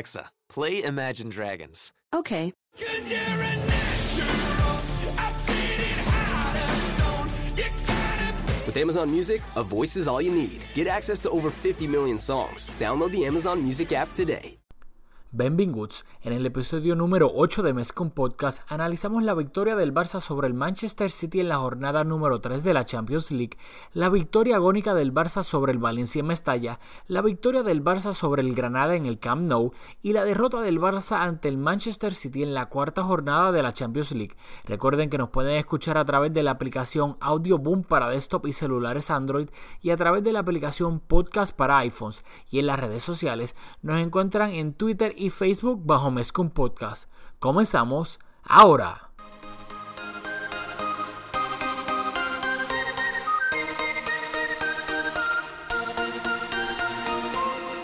Alexa, play Imagine Dragons. Okay. With Amazon Music, a voice is all you need. Get access to over 50 million songs. Download the Amazon Music app today. Benvinguts. En el episodio número 8 de Mezcum Podcast analizamos la victoria del Barça sobre el Manchester City en la jornada número 3 de la Champions League, la victoria agónica del Barça sobre el Valencia en Mestalla, la victoria del Barça sobre el Granada en el Camp Nou y la derrota del Barça ante el Manchester City en la cuarta jornada de la Champions League. Recuerden que nos pueden escuchar a través de la aplicación Audio Boom para desktop y celulares Android y a través de la aplicación Podcast para iPhones y en las redes sociales nos encuentran en Twitter y Facebook bajo Mezcum Podcast. Comenzamos ahora.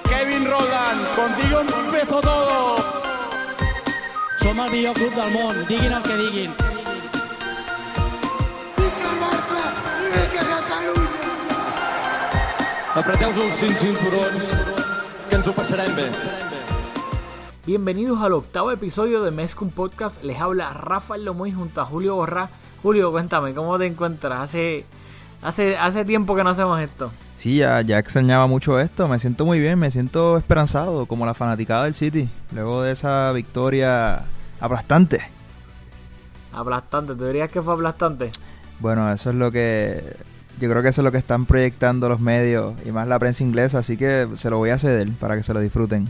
Kevin Roldán, contigo empezó todo. Som el millor club del món, diguin el que diguin. Apreteu-vos els cinturons, que ens ho passarem bé. Bienvenidos al octavo episodio de Mezcum Podcast. Les habla Rafael Lomoy junto a Julio Borra. Julio, cuéntame, ¿cómo te encuentras? Hace, hace, hace tiempo que no hacemos esto. Sí, ya, ya extrañaba mucho esto. Me siento muy bien, me siento esperanzado, como la fanaticada del City, luego de esa victoria aplastante. Aplastante, ¿te dirías que fue aplastante? Bueno, eso es lo que. Yo creo que eso es lo que están proyectando los medios y más la prensa inglesa, así que se lo voy a ceder para que se lo disfruten.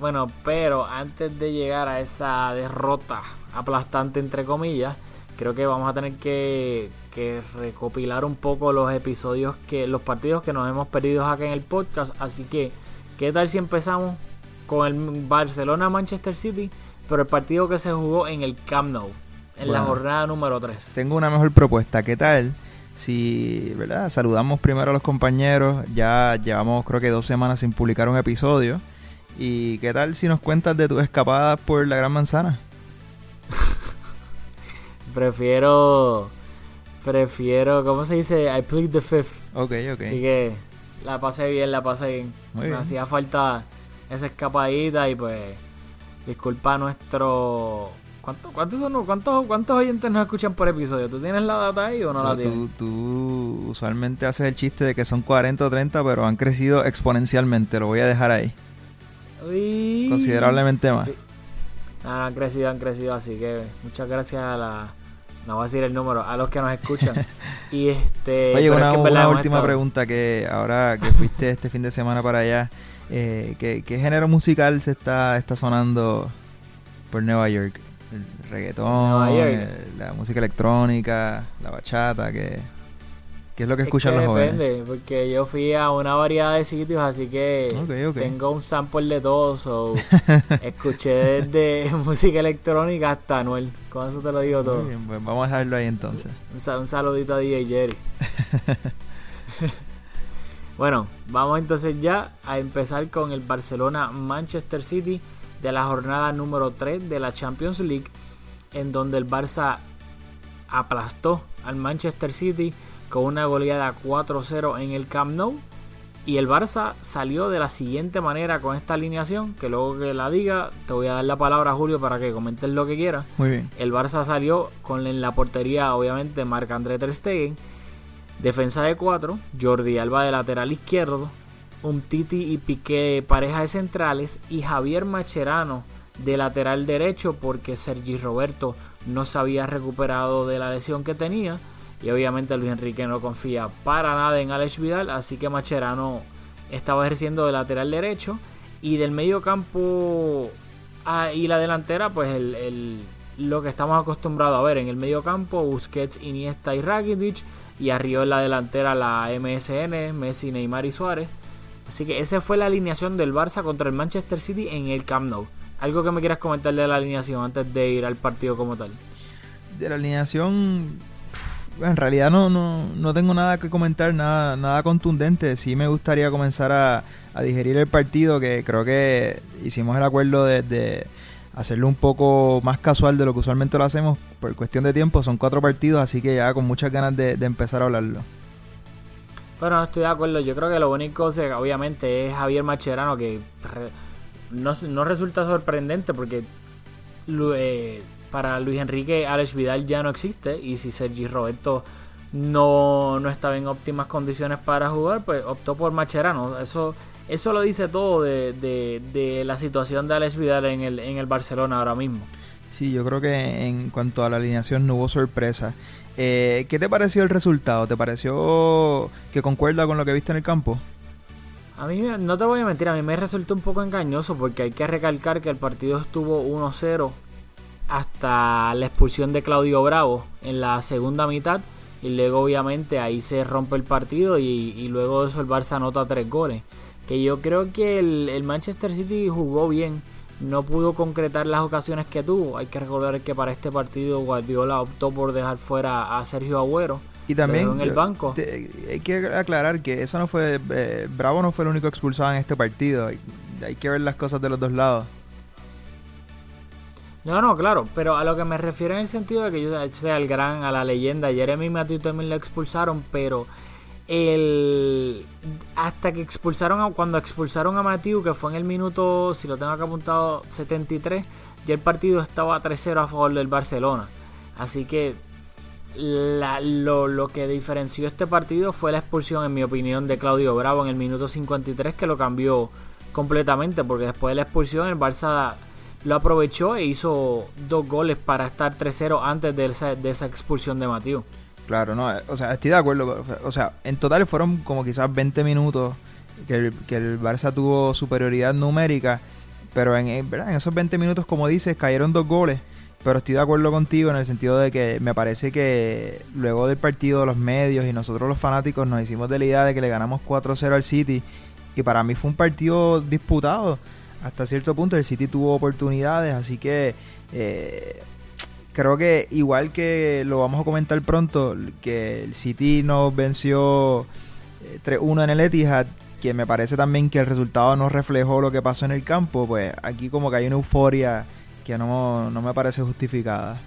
Bueno, pero antes de llegar a esa derrota aplastante, entre comillas, creo que vamos a tener que, que recopilar un poco los episodios que. los partidos que nos hemos perdido acá en el podcast. Así que, ¿qué tal si empezamos con el Barcelona-Manchester City? Pero el partido que se jugó en el Camp Nou, en la jornada número 3. Tengo una mejor propuesta. ¿Qué tal? Si, ¿verdad? Saludamos primero a los compañeros. Ya llevamos creo que dos semanas sin publicar un episodio. ¿Y qué tal si nos cuentas de tus escapadas por la Gran Manzana? Prefiero. Prefiero. ¿Cómo se dice? I plead the fifth. Ok, ok. Así que la pasé bien, la pasé bien. Muy Me bien. hacía falta esa escapadita y pues. Disculpa a nuestro. ¿Cuánto- ¿Cuántos, son, cuántos, ¿Cuántos oyentes nos escuchan por episodio? ¿Tú tienes la data ahí o no la tienes? tú, tú usualmente haces el chiste de que son 40 o 30, pero han crecido exponencialmente. Lo voy a dejar ahí. Uy. Considerablemente más. Sí. Ah, han crecido, han crecido, así que muchas gracias a la. No voy a decir el número, a los que nos escuchan. y este. Oye, una, es que una última estado- pregunta que ahora que fuiste este fin de semana para allá, eh, ¿qué, qué género musical se está, está sonando por Nueva York? El reggaetón, Nueva York. eh, la música electrónica, la bachata, ¿qué, qué es lo que Es escuchan que los jóvenes? depende, porque yo fui a una variedad de sitios, así que tengo un sample de todo. So, escuché desde música electrónica hasta Anuel. Con eso te lo digo todo. Bien, pues vamos a dejarlo ahí entonces. Un, un saludito a DJ Jerry. bueno, vamos entonces ya a empezar con el Barcelona-Manchester City de la jornada número 3 de la Champions League, en donde el Barça aplastó al Manchester City con una goleada 4-0 en el Camp Nou. Y el Barça salió de la siguiente manera con esta alineación, que luego que la diga, te voy a dar la palabra a Julio para que comentes lo que quieras. Muy bien. El Barça salió con en la portería, obviamente, Marc André Ter Stegen. Defensa de 4, Jordi Alba de lateral izquierdo, un Titi y Piqué de pareja de centrales y Javier Macherano de lateral derecho porque Sergi Roberto no se había recuperado de la lesión que tenía y obviamente Luis Enrique no confía para nada en Alex Vidal, así que Macherano estaba ejerciendo de lateral derecho y del medio campo ah, y la delantera pues el, el- lo que estamos acostumbrados a ver en el medio campo Busquets, Iniesta y Rakitic y arriba en la delantera la MSN, Messi, Neymar y Suárez. Así que esa fue la alineación del Barça contra el Manchester City en el Camp Nou. Algo que me quieras comentar de la alineación antes de ir al partido como tal. De la alineación, en realidad no, no, no tengo nada que comentar, nada, nada contundente. Sí me gustaría comenzar a, a digerir el partido, que creo que hicimos el acuerdo de, hacerlo un poco más casual de lo que usualmente lo hacemos por cuestión de tiempo. Son cuatro partidos, así que ya con muchas ganas de, de empezar a hablarlo. Pero no estoy de acuerdo. Yo creo que lo único, o obviamente, es Javier Macherano que no, no resulta sorprendente porque eh, para Luis Enrique Alex Vidal ya no existe y si Sergi Roberto no, no estaba en óptimas condiciones para jugar, pues optó por Macherano. Eso, eso lo dice todo de, de, la situación de Alex Vidal en el, en el Barcelona ahora mismo. Sí, yo creo que en cuanto a la alineación no hubo sorpresa. Eh, ¿Qué te pareció el resultado? ¿Te pareció que concuerda con lo que viste en el campo? A mí, no te voy a mentir, a mí me resultó un poco engañoso porque hay que recalcar que el partido estuvo 1-0 hasta la expulsión de Claudio Bravo en la segunda mitad y luego obviamente ahí se rompe el partido y, luego de eso el Barça anota tres goles. Que yo creo que el, Manchester City jugó bien, no pudo concretar las ocasiones que tuvo. Hay que recordar que para este partido Guardiola optó por dejar fuera a Sergio Agüero. Y también en el banco. hay que aclarar que eso no fue eh, Bravo no fue el único expulsado en este partido. hay que ver las cosas de los dos lados. No, no, claro, pero a lo que me refiero en el sentido de que yo sea el gran, a la leyenda, Jeremy Matthew también lo expulsaron, pero el hasta que expulsaron a, cuando expulsaron a Matthew, que fue en el minuto, si lo tengo acá apuntado, 73, ya el partido estaba 3-0 a favor del Barcelona. Así que lo, lo, que diferenció este partido fue la expulsión, en mi opinión, de Claudio Bravo en el minuto 53, que lo cambió completamente, porque después de la expulsión el Barça lo aprovechó e hizo dos goles para estar 3-0 antes de esa, expulsión de Mateo. Claro, no, o sea, estoy de acuerdo. O sea, en total fueron como quizás 20 minutos que el, que el Barça tuvo superioridad numérica, pero en, en esos 20 minutos, como dices, cayeron dos goles. Pero estoy de acuerdo contigo en el sentido de que me parece que luego del partido los medios y nosotros los fanáticos nos hicimos de la idea de que le ganamos 4-0 al City y para mí fue un partido disputado hasta cierto punto el City tuvo oportunidades, así que eh, creo que igual que lo vamos a comentar pronto, que el City nos venció 3-1 eh, en el Etihad, que me parece también que el resultado no reflejó lo que pasó en el campo, pues aquí como que hay una euforia que no, no me parece justificada.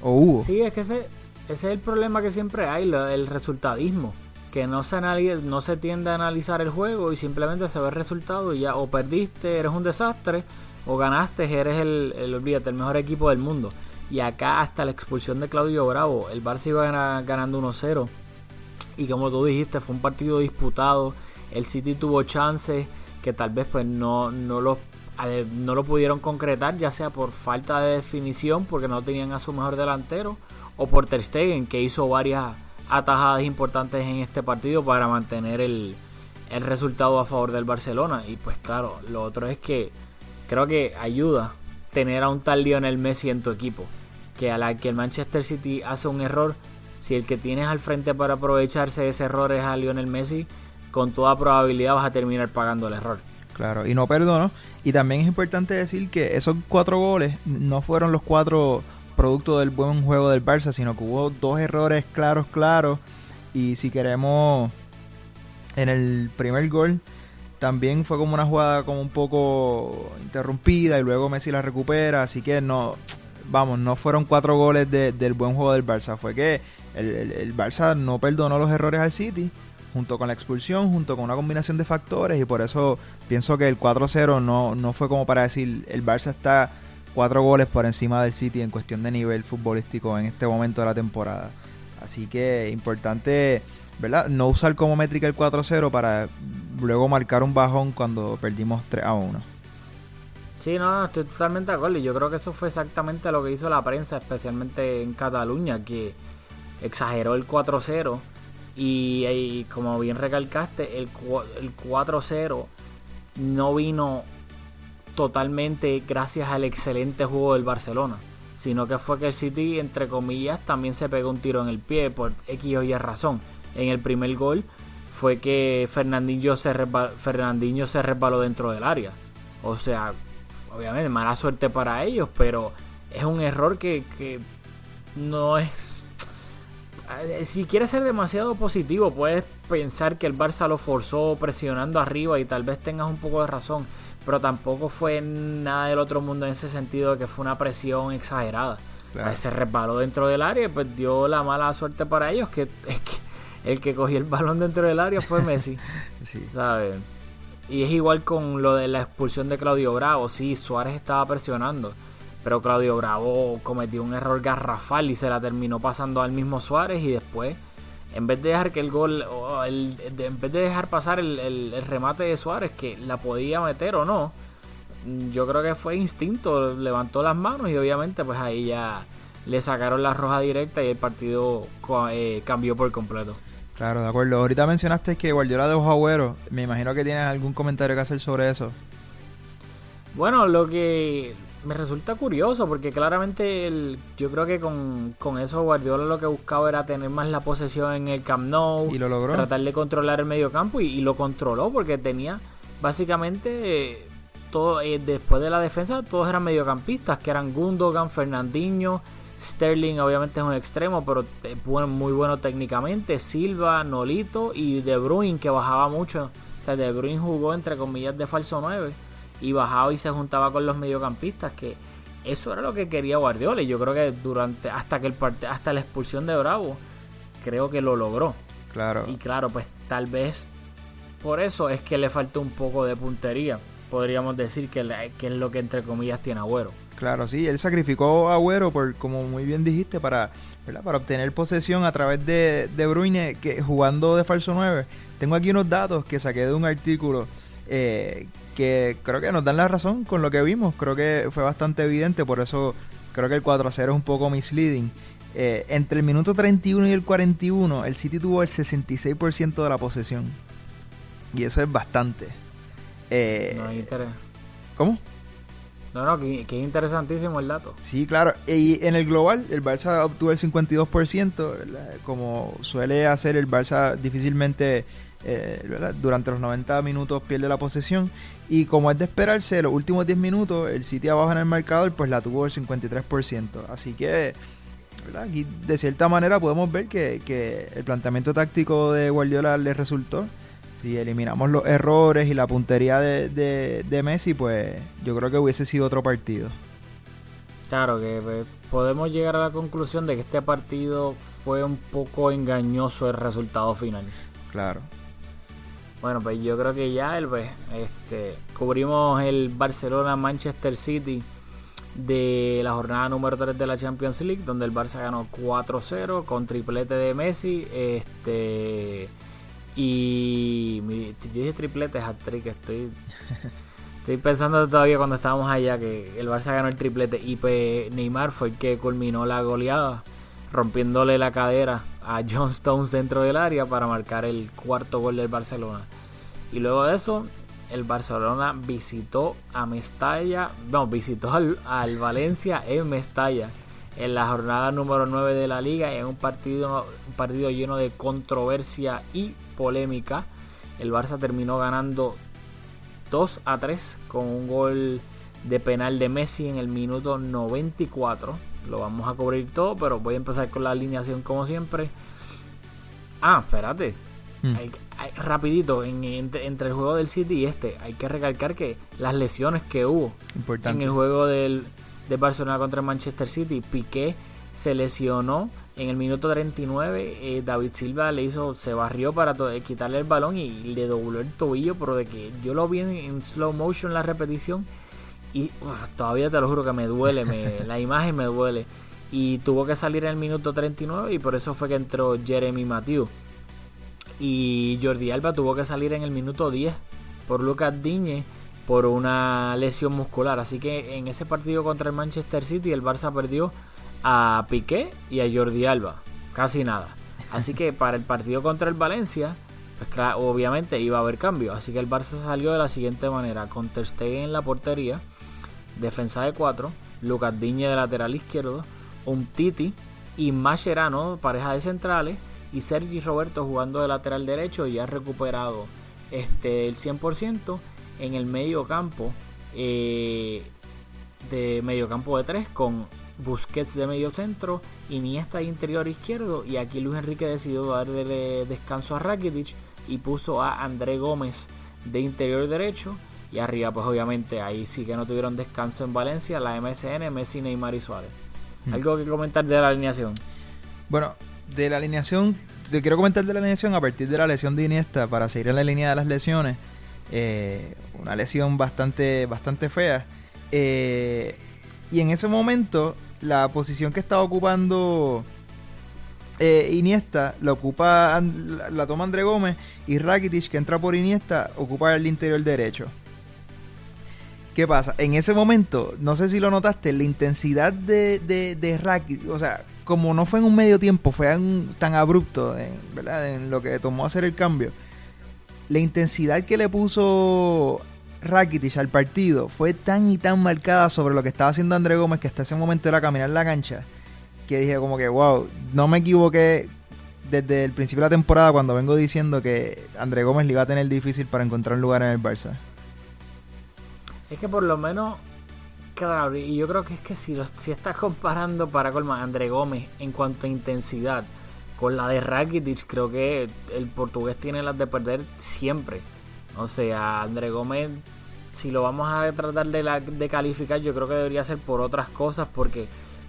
¿O hubo? Sí, es que ese, ese es el problema que siempre hay, el resultadismo que no se, no se tiende a analizar el juego y simplemente se ve el resultado y ya o perdiste, eres un desastre, o ganaste, eres el, el, el mejor equipo del mundo. Y acá hasta la expulsión de Claudio Bravo, el Barça iba ganando 1-0. Y como tú dijiste, fue un partido disputado. El City tuvo chances que tal vez pues no, no, lo, no lo pudieron concretar, ya sea por falta de definición, porque no tenían a su mejor delantero, o por Ter Stegen, que hizo varias atajadas importantes en este partido para mantener el, el resultado a favor del Barcelona. Y pues claro, lo otro es que creo que ayuda tener a un tal Lionel Messi en tu equipo. Que a la que el Manchester City hace un error, si el que tienes al frente para aprovecharse de ese error es a Lionel Messi, con toda probabilidad vas a terminar pagando el error. Claro, y no perdono. Y también es importante decir que esos cuatro goles no fueron los cuatro producto del buen juego del Barça, sino que hubo dos errores claros, claros. Y si queremos, en el primer gol también fue como una jugada como un poco interrumpida y luego Messi la recupera. Así que no, vamos, no fueron cuatro goles del buen juego del Barça. Fue que el, el, Barça no perdonó los errores al City junto con la expulsión, junto con una combinación de factores y por eso pienso que el 4-0 no, no fue como para decir el Barça está cuatro goles por encima del City en cuestión de nivel futbolístico en este momento de la temporada. Así que importante, ¿verdad? No usar como métrica el 4-0 para luego marcar un bajón cuando perdimos 3 a 1. Sí, no, estoy totalmente de acuerdo. Y yo creo que eso fue exactamente lo que hizo la prensa, especialmente en Cataluña, que exageró el 4-0. Y, como bien recalcaste, el, el 4-0 no vino totalmente gracias al excelente juego del Barcelona, sino que fue que el City, entre comillas, también se pegó un tiro en el pie por X o Y razón. En el primer gol fue que Fernandinho se, Fernandinho se resbaló dentro del área. O sea, obviamente mala suerte para ellos, pero es un error que, que no es... Eh, si quieres ser demasiado positivo, puedes pensar que el Barça lo forzó presionando arriba y tal vez tengas un poco de razón pero tampoco fue nada del otro mundo en ese sentido de que fue una presión exagerada. se resbaló dentro del área y pues dio la mala suerte para ellos que, el que cogió el balón dentro del área fue Messi. sí. ¿Sabes? Y es igual con lo de la expulsión de Claudio Bravo. Sí, Suárez estaba presionando. Pero Claudio Bravo cometió un error garrafal y se la terminó pasando al mismo Suárez. Y después, en vez de dejar que el gol, en vez de dejar pasar el, remate de Suárez, que la podía meter o no, yo creo que fue instinto. Levantó las manos y obviamente, pues ahí ya le sacaron la roja directa y el partido eh, cambió por completo. Claro, de acuerdo. Ahorita mencionaste que Guardiola dejó Agüero. Me imagino que tienes algún comentario que hacer sobre eso. Bueno, lo que me resulta curioso porque claramente el, yo creo que con, eso Guardiola lo que buscaba era tener más la posesión en el Camp Nou. Y lo logró. Tratar de controlar el medio campo y, lo controló porque tenía básicamente eh, todo eh, después de la defensa todos eran mediocampistas que eran Gundogan, Fernandinho, Sterling obviamente es un extremo, pero muy bueno técnicamente. Silva, Nolito y De Bruyne que bajaba mucho. O sea, De Bruyne jugó entre comillas de falso 9 y bajaba y se juntaba con los mediocampistas que eso era lo que quería Guardiola y yo creo que durante hasta que el hasta la expulsión de Bravo creo que lo logró. Claro. Y claro, pues tal vez por eso es que le faltó un poco de puntería. Podríamos decir que, que es lo que entre comillas tiene Agüero. Claro, sí, él sacrificó a Agüero, por, como muy bien dijiste, para, para obtener posesión a través de, de Bruyne, que jugando de falso 9. Tengo aquí unos datos que saqué de un artículo eh, que creo que nos dan la razón con lo que vimos. Creo que fue bastante evidente, por eso creo que el 4 a 0 es un poco misleading. Eh, entre el minuto 31 y el 41, el City tuvo el 66% de la posesión. Y eso es bastante. Eh, no hay interés. ¿Cómo? No, no, que, es interesantísimo el dato. Sí, claro. Y en el global, el Barça obtuvo el 52%, como suele hacer el Barça difícilmente eh, durante los 90 minutos pierde la posesión. Y como es de esperarse, los últimos 10 minutos, el City abajo en el marcador, pues la tuvo el 53%. Así que, aquí de cierta manera podemos ver que, que el planteamiento táctico de Guardiola le resultó si eliminamos los errores y la puntería de, Messi, pues yo creo que hubiese sido otro partido. Claro que pues, podemos llegar a la conclusión de que este partido fue un poco engañoso el resultado final. Claro. Bueno, pues yo creo que ya el, pues, este, cubrimos el Barcelona-Manchester City de la jornada número 3 de la Champions League, donde el Barça ganó 4-0 con triplete de Messi. Este y yo dije triplete, hat-trick, estoy, estoy pensando todavía cuando estábamos allá que el Barça ganó el triplete y pues Neymar fue el que culminó la goleada, rompiéndole la cadera a dentro del área para marcar el cuarto gol del Barcelona. Y luego de eso, el Barcelona visitó a Mestalla, no, visitó al, al Valencia en Mestalla en la jornada número 9 de la liga en un partido, un partido lleno de controversia y polémica. El Barça terminó ganando 2 a 3 con un gol de penal de Messi en el minuto 94. Lo vamos a cubrir todo, pero voy a empezar con la alineación como siempre. Ah, espérate. Hmm. rapidito, entre, el juego del City y este, hay que recalcar que las lesiones que hubo en el juego del, de Barcelona contra Manchester City, Piqué se lesionó en el minuto 39. Eh, David Silva le hizo, se barrió para quitarle el balón y le dobló el tobillo, pero de que yo lo vi en, slow motion la repetición y todavía te lo juro que me duele, la imagen me duele. Y tuvo que salir en el minuto 39 y por eso fue que entró Jeremy Mathieu. Y Jordi Alba tuvo que salir en el minuto 10 por Lucas Diñe por una lesión muscular. Así que en ese partido contra el Manchester City el Barça perdió a Piqué y a Jordi Alba. Casi nada. Así que para el partido contra el Valencia, pues obviamente iba a haber cambio. Así que el Barça salió de la siguiente manera. Con Ter Stegen en la portería. Defensa de 4. Lucas Diñe de lateral izquierdo. Un Titi y Mascherano, pareja de centrales. Y Sergi Roberto jugando de lateral derecho. Y ha recuperado este, el 100% en el medio campo. Eh, de medio campo de 3 con Busquets de medio centro, Iniesta de interior izquierdo y aquí Luis Enrique decidió darle descanso a Rakitic y puso a André Gómez de interior derecho y arriba pues obviamente ahí sí que no tuvieron descanso en Valencia, la MSN, Messi, Neymar y Suárez. Hmm. ¿Algo que comentar de la alineación? Bueno, de la alineación, te quiero comentar de la alineación a partir de la lesión de Iniesta para seguir en la línea de las lesiones. eh, una lesión bastante, bastante fea. Eh, y en ese momento, la posición que estaba ocupando eh, Iniesta la ocupa la, toma André Gómez y Rakitic que entra por Iniesta ocupa el interior derecho. ¿Qué pasa? En ese momento, no sé si lo notaste, la intensidad de, de, Rakitic, o sea, como no fue en un medio tiempo, fue tan abrupto, en, ¿verdad? En lo que tomó hacer el cambio. La intensidad que le puso Rakitic al partido fue tan y tan marcada sobre lo que estaba haciendo André Gómez que hasta ese momento era caminar la cancha que dije como que wow, no me equivoqué desde el principio de la temporada cuando vengo diciendo que André Gómez le iba a tener difícil para encontrar un lugar en el Barça. Es que por lo menos, claro, y yo creo que es que si, lo- si estás comparando para colma André Gómez en cuanto a intensidad con la de Rakitic, creo que el portugués tiene las de perder siempre. O sea, André Gómez, si lo vamos a tratar de, la- de calificar, yo creo que debería ser por otras cosas, porque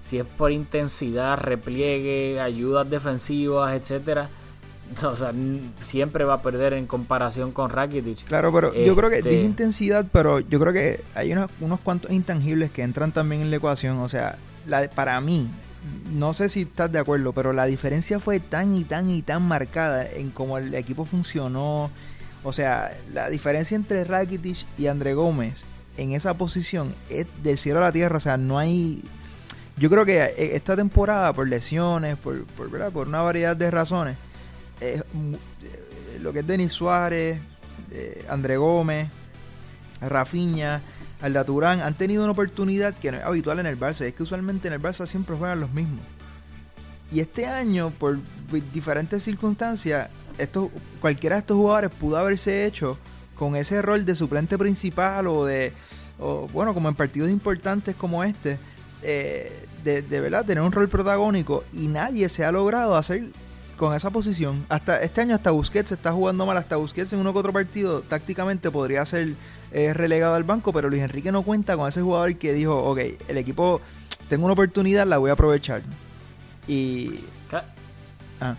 si es por intensidad, repliegue, ayudas defensivas, etcétera, o sea, siempre va a perder en comparación con Rakitic. Claro, pero yo creo que Este- dije intensidad, pero yo creo que hay unos, unos cuantos intangibles que entran también en la ecuación. O sea, la, para mí, no sé si estás de acuerdo, pero la diferencia fue tan y tan y tan marcada en cómo el equipo funcionó. O sea, la diferencia entre Rakitic y André Gómez en esa posición es del cielo a la tierra. O sea, no hay. Yo creo que eh, esta temporada, por lesiones, por, por, una variedad de razones, eh, eh, lo que es Denis Suárez, eh, André Gómez, Rafinha, Alda Turán han tenido una oportunidad que no es habitual en el Barça. Es que usualmente en el Barça siempre juegan los mismos. Y este año, por diferentes circunstancias, estos, cualquiera de estos jugadores pudo haberse hecho con ese rol de suplente principal o de, o, bueno, como en partidos importantes como este, eh, de, de verdad tener un rol protagónico y nadie se ha logrado hacer con esa posición. Hasta este año hasta Busquets se está jugando mal, hasta Busquets en uno que otro partido tácticamente podría ser eh, relegado al banco, pero Luis Enrique no cuenta con ese jugador que dijo, ok, el equipo, tengo una oportunidad, la voy a aprovechar. Y... Ah,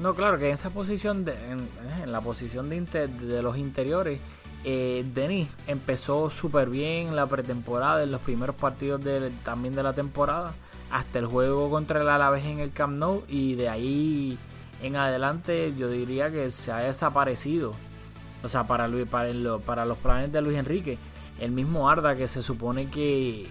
No, claro, que en esa posición, de, en, en la posición de, inter- de los interiores, eh, Denis empezó súper bien la pretemporada, en los primeros partidos de- también de la temporada, hasta el juego contra el Alavés en el Camp Nou, y de ahí en adelante yo diría que se ha desaparecido. O sea, para, Luis- para, el- para los planes de Luis Enrique, el mismo Arda que se supone que,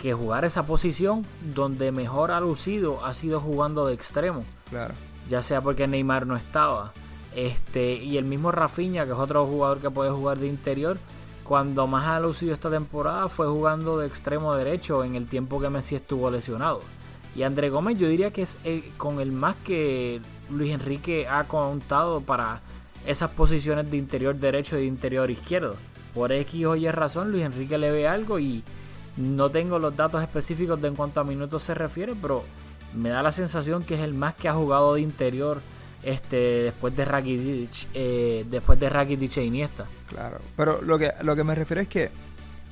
que jugar esa posición donde mejor ha lucido ha sido jugando de extremo claro. ya sea porque Neymar no estaba. Este, y el mismo Rafinha, que es otro jugador que puede jugar de interior, cuando más ha lucido esta temporada fue jugando de extremo derecho en el tiempo que Messi estuvo lesionado. Y André Gómez yo diría que es el- con el más que Luis Enrique ha contado para esas posiciones de interior derecho y de interior izquierdo. Por X o Y razón Luis Enrique le ve algo y no tengo los datos específicos de en cuanto a minutos se refiere, pero me da la sensación que es el más que ha jugado de interior este después de Rakitic, eh, después de Rakitic e Iniesta. Claro, pero lo que, lo que me refiero es que,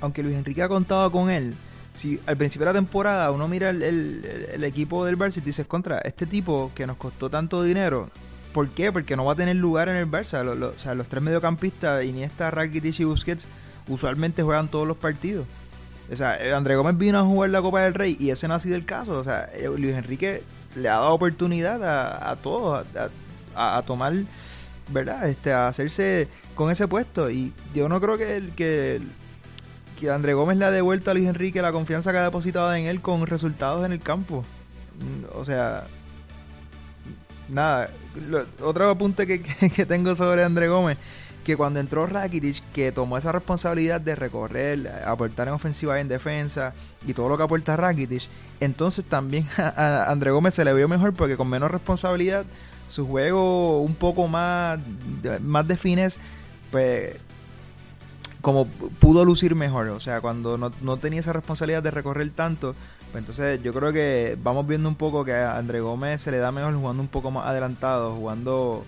aunque Luis Enrique ha contado con él, si al principio de la temporada uno mira el, el- equipo del Barça y dices, contra, este tipo que nos costó tanto dinero, ¿por qué? Porque no va a tener lugar en el Barça. O sea, los tres mediocampistas, Iniesta, Rakitic y Busquets, usualmente juegan todos los partidos. O sea, André Gómez vino a jugar la Copa del Rey y ese no ha sido el caso. O sea, eh, Luis Enrique le ha dado oportunidad a, a todos a, a- tomar, ¿verdad? Este, a hacerse con ese puesto. Y yo no creo que, el, que, que André Gómez le ha devuelto a Luis Enrique la confianza que ha depositado en él con resultados en el campo. O sea, nada. Otro apunte que, que- que tengo sobre André Gómez, que cuando entró Rakitic, que tomó esa responsabilidad de recorrer, aportar en ofensiva y en defensa, y todo lo que aporta Rakitic, entonces también a, André Gómez se le vio mejor porque con menos responsabilidad, su juego un poco más, más de fines, pues como pudo lucir mejor. O sea, cuando no, no tenía esa responsabilidad de recorrer tanto, pues entonces yo creo que vamos viendo un poco que a André Gómez se le da mejor jugando un poco más adelantado, jugando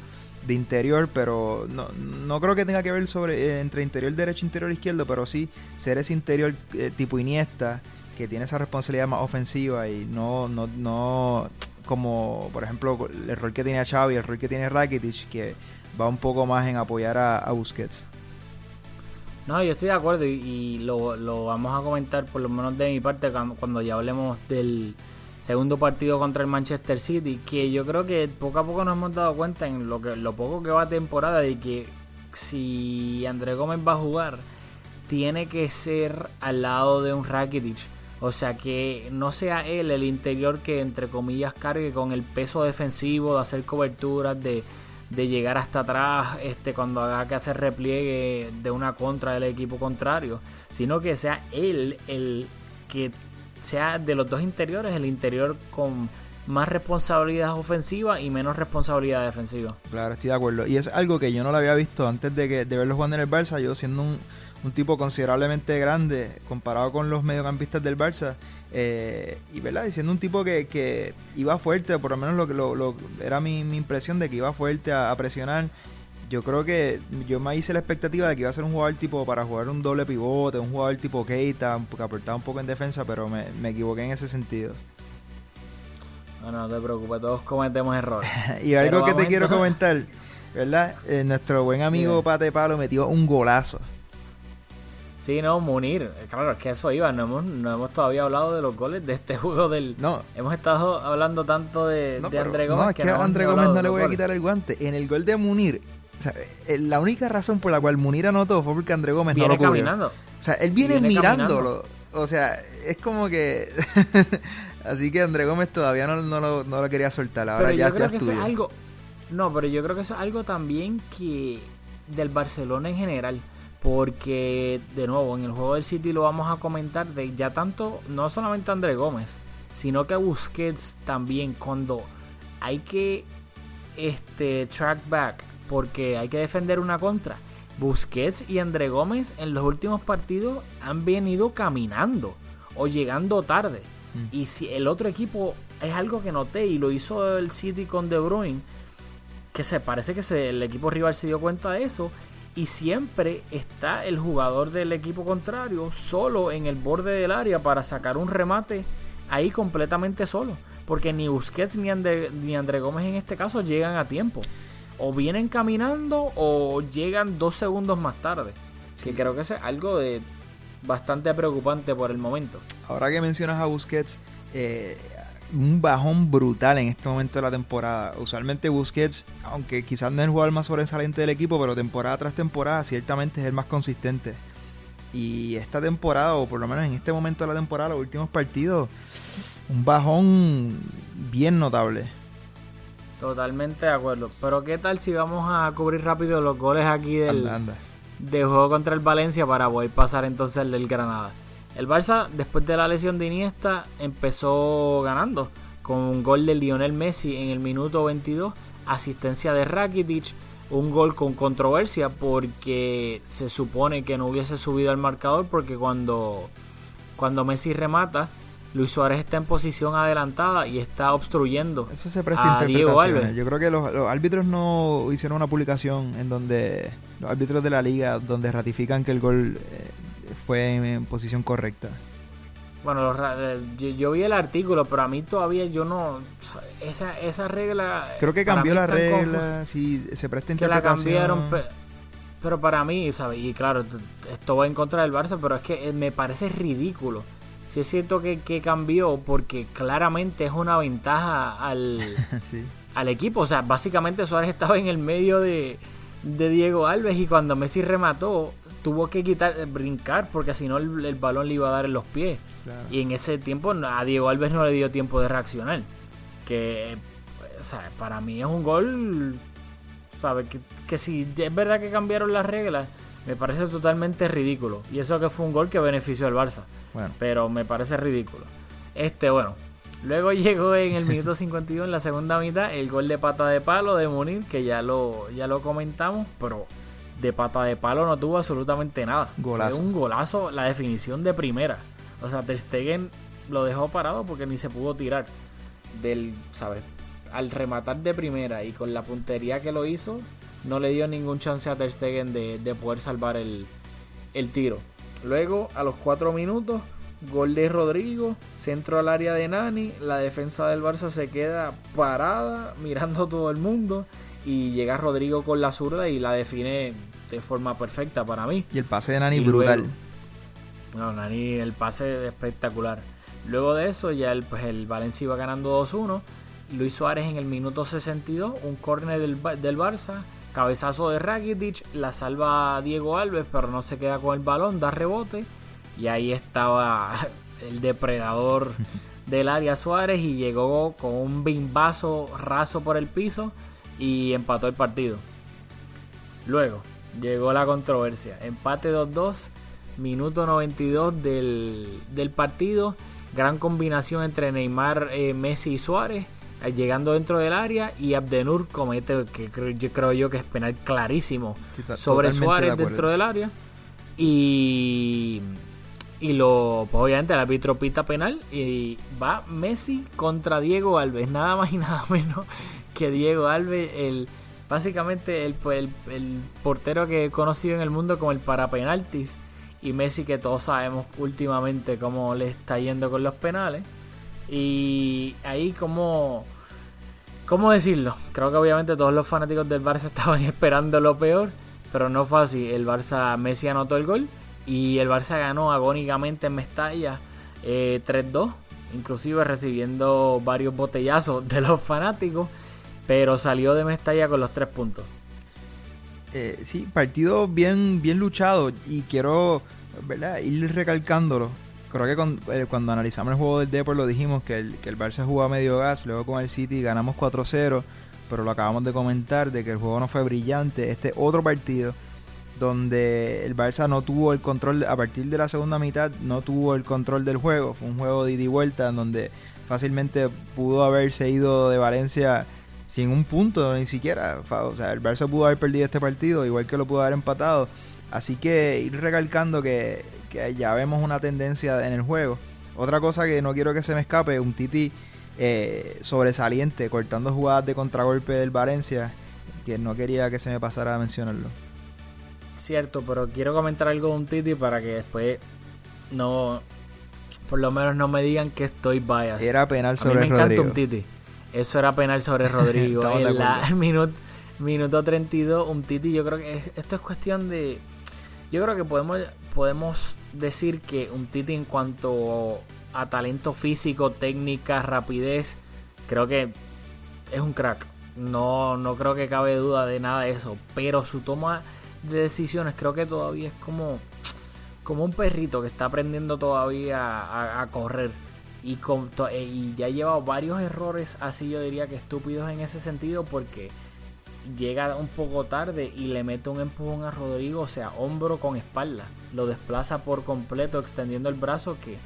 de interior, pero no, no creo que tenga que ver sobre eh, entre interior derecho e interior izquierdo, pero sí ser ese interior eh, tipo Iniesta que tiene esa responsabilidad más ofensiva y no, no, no como por ejemplo el rol que tiene Xavi, el rol que tiene Rakitic, que va un poco más en apoyar a, Busquets. No, yo estoy de acuerdo y, y lo, lo vamos a comentar por lo menos de mi parte cuando ya hablemos del segundo partido contra el Manchester City, que yo creo que poco a poco nos hemos dado cuenta en lo que lo poco que va temporada de que si André Gómez va a jugar, tiene que ser al lado de un Rakitic. O sea, que no sea él el interior que, entre comillas, cargue con el peso defensivo de hacer coberturas, de, de llegar hasta atrás este, cuando haga que hacer repliegue de una contra del equipo contrario. Sino que sea él el que sea de los dos interiores, el interior con más responsabilidad ofensiva y menos responsabilidad defensiva. Claro, estoy de acuerdo. Y es algo que yo no lo había visto antes de, que, de verlo jugando en el Barça. Yo siendo un, un tipo considerablemente grande comparado con los mediocampistas del Barça. Eh, y verdad, diciendo un tipo que, que, iba fuerte, por lo menos lo que lo, era mi, mi, impresión de que iba fuerte a, presionar. Yo creo que yo me hice la expectativa de que iba a ser un jugador tipo para jugar un doble pivote, un jugador tipo Keita, que aportaba un poco en defensa, pero me, me equivoqué en ese sentido. Bueno, no te preocupes, todos cometemos errores. y algo que te quiero comentar, ¿verdad? Eh, nuestro buen amigo sí. Pate Palo metió un golazo. Sí, no, Munir. Claro, es que eso iba. No hemos, no hemos todavía hablado de los goles de este juego del. No. Hemos estado hablando tanto de, no, de André Gómez. No, es que, que a André Gómez no le voy a quitar el guante. En el gol de Munir, o sea, eh, la única razón por la cual Munir anotó fue porque André Gómez viene no lo cubrió. caminando. O sea, él viene, viene mirándolo. Caminando. O sea, es como que. Así que André Gómez todavía no, no, lo, no lo quería soltar. Ahora pero ya, yo creo ya que eso es algo. No, pero yo creo que eso es algo también que. del Barcelona en general porque de nuevo en el juego del City lo vamos a comentar de ya tanto no solamente André Gómez sino que Busquets también cuando hay que este track back porque hay que defender una contra Busquets y André Gómez en los últimos partidos han venido caminando o llegando tarde mm. y si el otro equipo es algo que noté y lo hizo el City con De Bruyne que se parece que se, el equipo rival se dio cuenta de eso y siempre está el jugador del equipo contrario solo en el borde del área para sacar un remate ahí completamente solo. Porque ni Busquets ni André, ni André Gómez en este caso llegan a tiempo. O vienen caminando o llegan dos segundos más tarde. Que creo que es algo de bastante preocupante por el momento. Ahora que mencionas a Busquets, eh, un bajón brutal en este momento de la temporada. Usualmente Busquets, aunque quizás no es el jugador más sobresaliente del equipo, pero temporada tras temporada ciertamente es el más consistente. Y esta temporada, o por lo menos en este momento de la temporada, los últimos partidos, un bajón bien notable. Totalmente de acuerdo. Pero ¿qué tal si vamos a cubrir rápido los goles aquí del, anda, anda. del juego contra el Valencia para poder pasar entonces el del Granada? El Barça, después de la lesión de Iniesta, empezó ganando con un gol de Lionel Messi en el minuto 22, asistencia de Rakitic, un gol con controversia porque se supone que no hubiese subido al marcador porque cuando, cuando Messi remata, Luis Suárez está en posición adelantada y está obstruyendo Eso se presta a Diego Alves. Yo creo que los, los, árbitros no hicieron una publicación en donde los árbitros de la liga donde ratifican que el gol eh, fue en, en, posición correcta. Bueno, yo, yo, vi el artículo, pero a mí todavía yo no. Esa, esa regla. Creo que cambió la regla, si sí, se presta Que la cambiaron, pero para mí, ¿sabes? Y claro, esto va en contra del Barça, pero es que me parece ridículo. Sí es cierto que, que cambió porque claramente es una ventaja al, sí. al equipo. O sea, básicamente Suárez estaba en el medio de, de Diego Alves y cuando Messi remató, tuvo que quitar, brincar porque si no el, el, balón le iba a dar en los pies. Claro. Y en ese tiempo a Diego Alves no le dio tiempo de reaccionar. Que, o sea, para mí es un gol, ¿sabes? Que, que si es verdad que cambiaron las reglas, me parece totalmente ridículo. Y eso que fue un gol que benefició al Barça. Bueno. Pero me parece ridículo. Este, bueno. Luego llegó en el minuto 52 en la segunda mitad el gol de pata de palo de Munir, que ya lo, ya lo comentamos, pero de pata de palo no tuvo absolutamente nada. Golazo. Fue un golazo, la definición de primera. O sea, Ter Stegen lo dejó parado porque ni se pudo tirar del, ¿sabes? Al rematar de primera y con la puntería que lo hizo, no le dio ningún chance a Ter Stegen de, de poder salvar el, el, tiro. Luego, a los 4 minutos, gol de Rodrigo, centro al área de Nani, la defensa del Barça se queda parada mirando a todo el mundo y llega Rodrigo con la zurda y la define de forma perfecta para mí. Y el pase de Nani Y brutal. luego- No, Nani, el pase espectacular. Luego de eso, ya el, pues el Valencia iba ganando 2-1. Luis Suárez en el minuto 62, un córner del, del Barça, cabezazo de Rakitic, la salva Diego Alves, pero no se queda con el balón, da rebote. Y ahí estaba el depredador del área Suárez y llegó con un bimbazo raso por el piso y empató el partido. Luego llegó la controversia. Empate 2-2, minuto 92 del, del partido. Gran combinación entre Neymar, eh, Messi y Suárez. Llegando dentro del área y Abdenur comete, que creo, yo creo yo que es penal clarísimo Sí, sobre de Suárez dentro del área. Y, y lo, pues obviamente el árbitro pita penal y va Messi contra Diego Alves, nada más y nada menos que Diego Alves, el básicamente el, pues, el, el portero que he conocido en el mundo como el para penaltis y Messi que todos sabemos últimamente cómo le está yendo con los penales y ahí como ¿Cómo decirlo? Creo que obviamente todos los fanáticos del Barça estaban esperando lo peor, pero no fue así. El Barça, Messi anotó el gol y el Barça ganó agónicamente en Mestalla eh, 3-2, inclusive recibiendo varios botellazos de los fanáticos, pero salió de Mestalla con los tres puntos. Eh, sí, partido bien, bien luchado y quiero ir recalcándolo. Creo que eh, cuando analizamos el juego del Depor lo dijimos que el, que el Barça jugó a medio gas, luego con el City ganamos 4-0, pero lo acabamos de comentar de que el juego no fue brillante. Este otro partido donde el Barça no tuvo el control, a partir de la segunda mitad no tuvo el control del juego, fue un juego de ida y vuelta en donde fácilmente pudo haberse ido de Valencia sin un punto ni siquiera. O sea, el Barça pudo haber perdido este partido, igual que lo pudo haber empatado. Así que ir recalcando que, que ya vemos una tendencia en el juego. Otra cosa que no quiero que se me escape, un Titi eh, sobresaliente, cortando jugadas de contragolpe del Valencia, que no quería que se me pasara a mencionarlo. Cierto, pero quiero comentar algo de un Titi para que después no, por lo menos no me digan que estoy biased. Era penal A mí sobre me encanta Rodrigo. un Titi. Eso era penal sobre Rodrigo. En la, minuto, minuto 32, un Titi, yo creo que es- esto es cuestión de... Yo creo que podemos, podemos decir que un Titi en cuanto a talento físico, técnica, rapidez, creo que es un crack. No, no creo que cabe duda de nada de eso. Pero su toma de decisiones creo que todavía es como, como un perrito que está aprendiendo todavía a, correr. Y, con, eh, y ya ha llevado varios errores así yo diría que estúpidos en ese sentido porque llega un poco tarde y le mete un empujón a Rodrigo, o sea, hombro con espalda. Lo desplaza por completo extendiendo el brazo que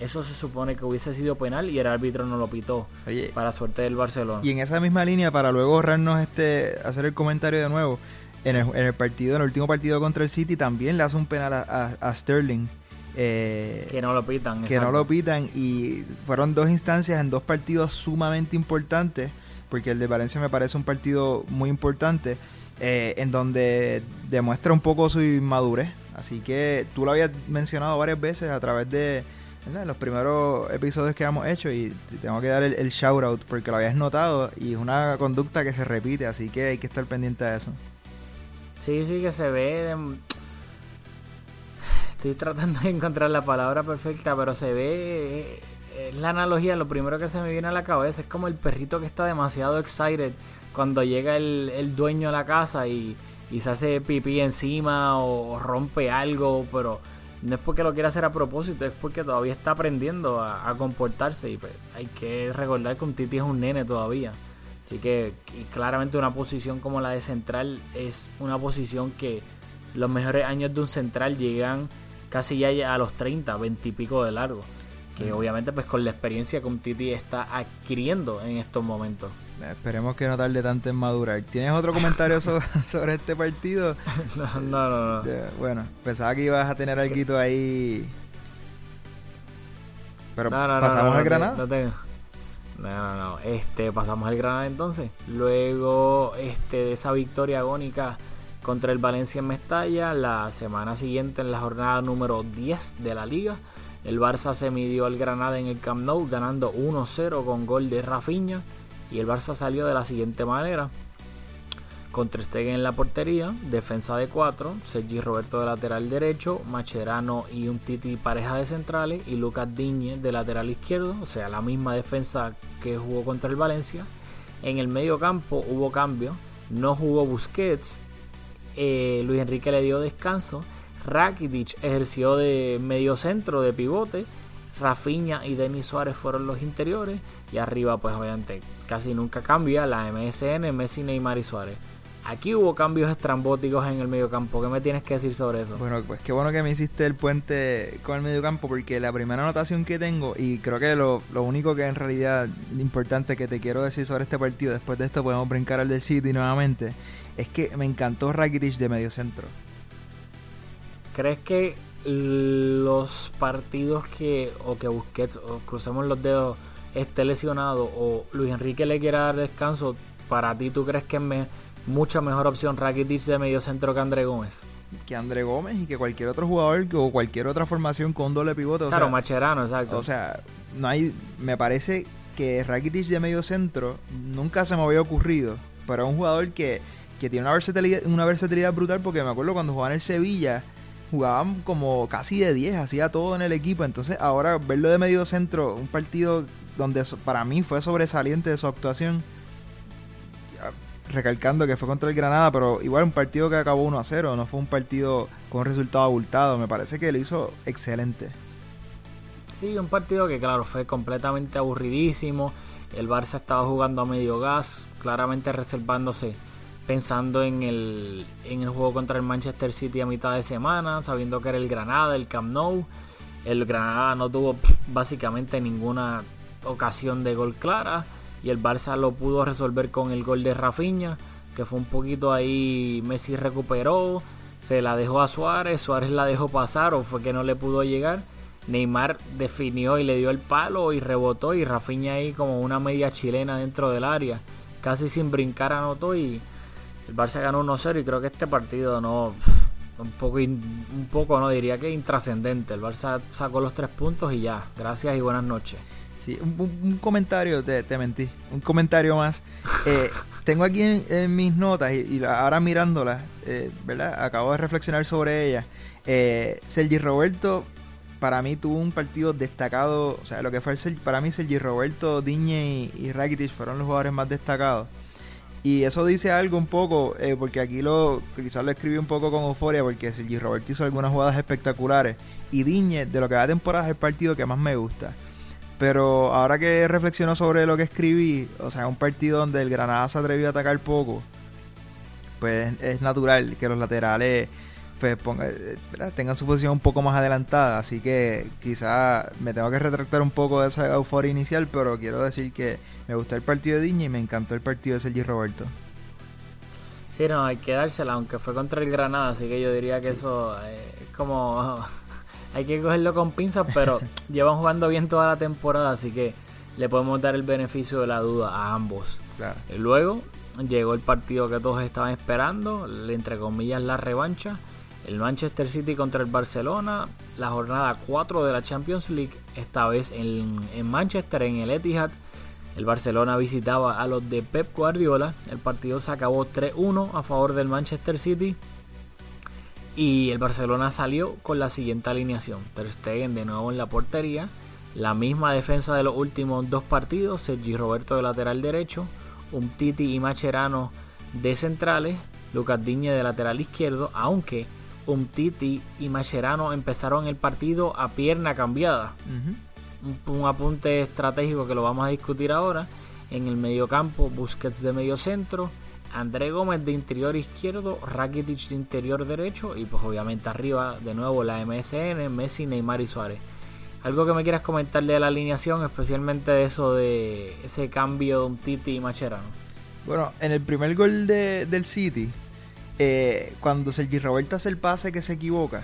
eso se supone que hubiese sido penal y el árbitro no lo pitó Oye, para suerte del Barcelona. Y en esa misma línea, para luego ahorrarnos este, hacer el comentario de nuevo, en el, en el partido, en el último partido contra el City, también le hace un penal a, a- a Sterling. eh, Que no lo pitan. que no lo pitan y fueron dos instancias en dos partidos sumamente importantes, porque el de Valencia me parece un partido muy importante, eh, en donde demuestra un poco su inmadurez. Así que tú lo habías mencionado varias veces a través de los primeros episodios que hemos hecho y te tengo que dar el, el shout out porque lo habías notado y es una conducta que se repite, así que hay que estar pendiente de eso. Sí, sí, que se ve. Estoy tratando de encontrar la palabra perfecta, pero se ve. La analogía, lo primero que se me viene a la cabeza es como el perrito que está demasiado excited cuando llega el, el dueño a la casa y, y se hace pipí encima o, rompe algo, pero no es porque lo quiera hacer a propósito, es porque todavía está aprendiendo a, comportarse y pues, hay que recordar que un Titi es un nene todavía. Así que claramente una posición como la de central es una posición que los mejores años de un central llegan casi ya a los 30, 20 y pico de largo. Que obviamente pues con la experiencia que un Titi está adquiriendo en estos momentos. Esperemos que no tarde tanto en madurar. ¿Tienes otro comentario sobre, sobre este partido? No, no, no. no. Bueno, pensaba que ibas a tener algo ahí. Pero No, no, no, pasamos al Granada. No, tengo. no, no, no. Este, pasamos al Granada entonces. Luego este, de esa victoria agónica contra el Valencia en Mestalla, la semana siguiente en la jornada número 10 de la liga, El Barça se midió al Granada en el Camp Nou ganando 1-0 con gol de Rafinha y el Barça salió de la siguiente manera. Con en la portería, defensa de 4, Sergi Roberto de lateral derecho, Macherano y un Titi pareja de centrales y Lucas Diñe de lateral izquierdo, o sea, la misma defensa que jugó contra el Valencia. En el medio campo hubo cambio, no jugó Busquets, eh, Luis Enrique le dio descanso, Rakitic ejerció de medio centro, de pivote, Rafinha y Denis Suárez fueron los interiores y arriba pues obviamente casi nunca cambia la MSN, Messi, Neymar y Suárez. Aquí hubo cambios estrambóticos en el mediocampo. ¿Qué me tienes que decir sobre eso? Bueno, pues qué bueno que me hiciste el puente con el mediocampo porque la primera anotación que tengo y creo que lo, lo único que en realidad importante que te quiero decir sobre este partido, después de esto podemos brincar al del City nuevamente, es que me encantó Rakitic de mediocentro. ¿Crees que los partidos que o que Busquets o crucemos los dedos esté lesionado o Luis Enrique le quiera dar descanso, para ti tú crees que es me, mucha mejor opción Rakitic de medio centro que André Gómez? Que André Gómez y que cualquier otro jugador o cualquier otra formación con doble pivote. O claro, sea, Macherano, exacto. O sea, no hay, me parece que Rakitic de medio centro nunca se me había ocurrido, pero es un jugador que, que tiene una versatilidad, una versatilidad brutal porque me acuerdo cuando jugaba en el Sevilla jugaban como casi de 10, hacía todo en el equipo. Entonces, ahora verlo de medio centro, un partido donde para mí fue sobresaliente de su actuación, recalcando que fue contra el Granada, pero igual un partido que acabó 1 a 0, no fue un partido con un resultado abultado. Me parece que lo hizo excelente. Sí, un partido que, claro, fue completamente aburridísimo. El Barça estaba jugando a medio gas, claramente reservándose pensando en el, en el juego contra el Manchester City a mitad de semana, sabiendo que era el Granada, el Camp Nou. El Granada no tuvo básicamente ninguna ocasión de gol clara y el Barça lo pudo resolver con el gol de Rafinha, que fue un poquito ahí Messi recuperó, se la dejó a Suárez, Suárez la dejó pasar o fue que no le pudo llegar. Neymar definió y le dio el palo y rebotó y Rafinha ahí como una media chilena dentro del área, casi sin brincar anotó y el Barça ganó 1-0 y creo que este partido no. Un poco, un poco no diría que intrascendente. El Barça sacó los tres puntos y ya. Gracias y buenas noches. Sí, un, un comentario, te, te, mentí. Un comentario más. Eh, tengo aquí en, en, mis notas y, y ahora mirándolas, eh, ¿verdad? Acabo de reflexionar sobre ellas. Eh, Sergi Roberto, para mí tuvo un partido destacado. O sea, lo que fue el, para mí, Sergi Roberto, Diñe y, y Rakitic fueron los jugadores más destacados. Y eso dice algo un poco, eh, porque aquí lo quizás lo escribí un poco con euforia, porque Sergi Roberto hizo algunas jugadas espectaculares. Y Diñe, de lo que de temporada, es el partido que más me gusta. Pero ahora que reflexiono sobre lo que escribí, o sea, un partido donde el Granada se atrevió a atacar poco, pues es natural que los laterales pues ponga, tengan su posición un poco más adelantada. Así que quizá me tengo que retractar un poco de esa euforia inicial, pero quiero decir que me gustó el partido de Diña y me encantó el partido de Sergi Roberto. Sí, no, hay que dársela, aunque fue contra el Granada, así que yo diría que eso es como... hay que cogerlo con pinzas, pero llevan jugando bien toda la temporada, así que le podemos dar el beneficio de la duda a ambos. Claro. Luego llegó el partido que todos estaban esperando, entre comillas la revancha el Manchester City contra el Barcelona, la jornada 4 de la Champions League, esta vez en, en, Manchester, en el Etihad. El Barcelona visitaba a los de Pep Guardiola. El partido se acabó 3-1 a favor del Manchester City. Y el Barcelona salió con la siguiente alineación. Ter Stegen de nuevo en la portería. La misma defensa de los últimos dos partidos. Sergi Roberto de lateral derecho. Un Titi y Macherano de centrales. Lucas Diñe de lateral izquierdo. Aunque Umtiti y Mascherano empezaron el partido a pierna cambiada. Uh -huh. un, un, apunte estratégico que lo vamos a discutir ahora. En el mediocampo, Busquets de medio centro, André Gómez de interior izquierdo, Rakitic de interior derecho y pues obviamente arriba de nuevo la MSN, Messi, Neymar y Suárez. Algo que me quieras comentar de la alineación, especialmente de eso de ese cambio de Umtiti y Mascherano. Bueno, en el primer gol de, del City, eh, cuando Sergi Roberto hace el pase que se equivoca,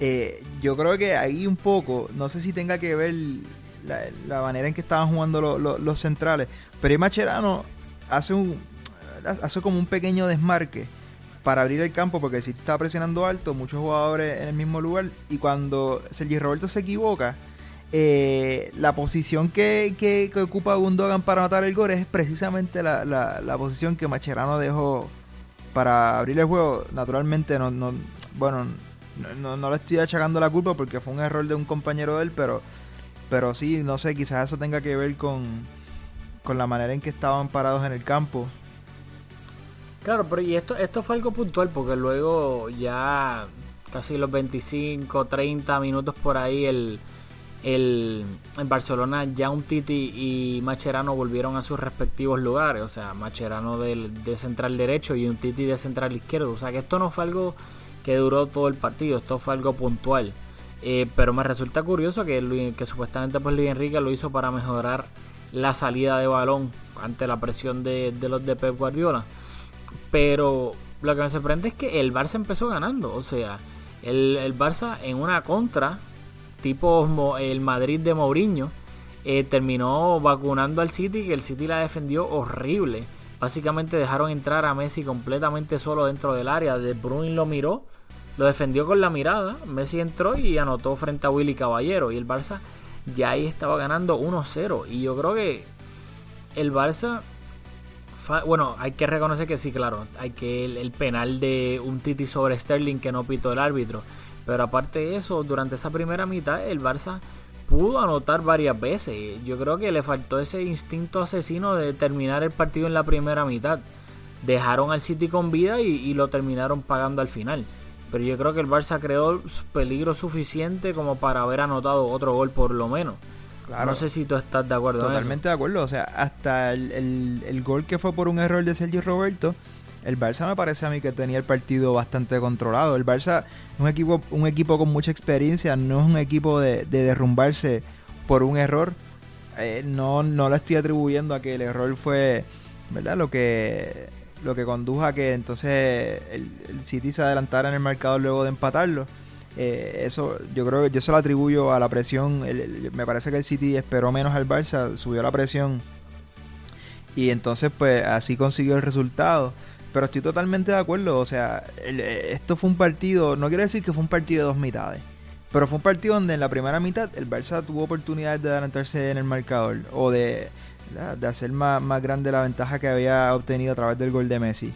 eh, yo creo que ahí un poco, no sé si tenga que ver la, manera en que estaban jugando lo, lo, los centrales, pero ahí Macherano hace un hace como un pequeño desmarque para abrir el campo porque el City estaba presionando alto, muchos jugadores en el mismo lugar y cuando Sergi Roberto se equivoca, eh, la posición que, que, ocupa Gundogan para matar el gol es precisamente la, la, posición que Macherano dejó para abrir el juego. Naturalmente, no, no bueno, no, no, le estoy achacando la culpa porque fue un error de un compañero de él, pero, pero sí, no sé, quizás eso tenga que ver con, con la manera en que estaban parados en el campo. Claro, pero y esto, esto fue algo puntual porque luego ya casi los 25, 30 minutos por ahí el, el, en Barcelona ya un Titi y Macherano volvieron a sus respectivos lugares, o sea, Macherano de central derecho y un Titi de central izquierdo, o sea que esto no fue algo que duró todo el partido, esto fue algo puntual. Eh, pero me resulta curioso que, que supuestamente pues Luis Enrique lo hizo para mejorar la salida de balón ante la presión de, de los de Pep Guardiola. Pero lo que me sorprende es que el Barça empezó ganando. O sea, el, el Barça en una contra, tipo el Madrid de Mourinho, eh, terminó vacunando al City, que el City la defendió horrible. Básicamente dejaron entrar a Messi completamente solo dentro del área. De Bruyne lo miró, lo defendió con la mirada. Messi entró y anotó frente a Willy Caballero. Y el Barça ya ahí estaba ganando 1-0. Y yo creo que el Barça bueno, hay que reconocer que sí, claro, hay que el, penal de un Titi sobre Sterling que no pitó el árbitro. Pero aparte de eso, durante esa primera mitad el Barça pudo anotar varias veces. Yo creo que le faltó ese instinto asesino de terminar el partido en la primera mitad. Dejaron al City con vida y, y lo terminaron pagando al final. Pero yo creo que el Barça creó peligro suficiente como para haber anotado otro gol por lo menos. No sé si tú estás de acuerdo. Totalmente de acuerdo. O sea, hasta el, el, gol que fue por un error de Sergio Roberto, el Barça me parece a mí que tenía el partido bastante controlado. El Barça es un equipo, un equipo con mucha experiencia, no es un equipo de, derrumbarse por un error. Eh, no, no lo estoy atribuyendo a que el error fue, ¿verdad? Lo que lo que condujo a que entonces el, City se adelantara en el marcador luego de empatarlo. Eh, eso yo creo que yo se lo atribuyo a la presión. me parece que el City esperó menos al Barça, subió la presión y entonces pues así consiguió el resultado. Pero estoy totalmente de acuerdo, o sea, esto fue un partido, no quiere decir que fue un partido de dos mitades, pero fue un partido donde en la primera mitad el Barça tuvo oportunidades de adelantarse en el marcador o de, de hacer más, más grande la ventaja que había obtenido a través del gol de Messi.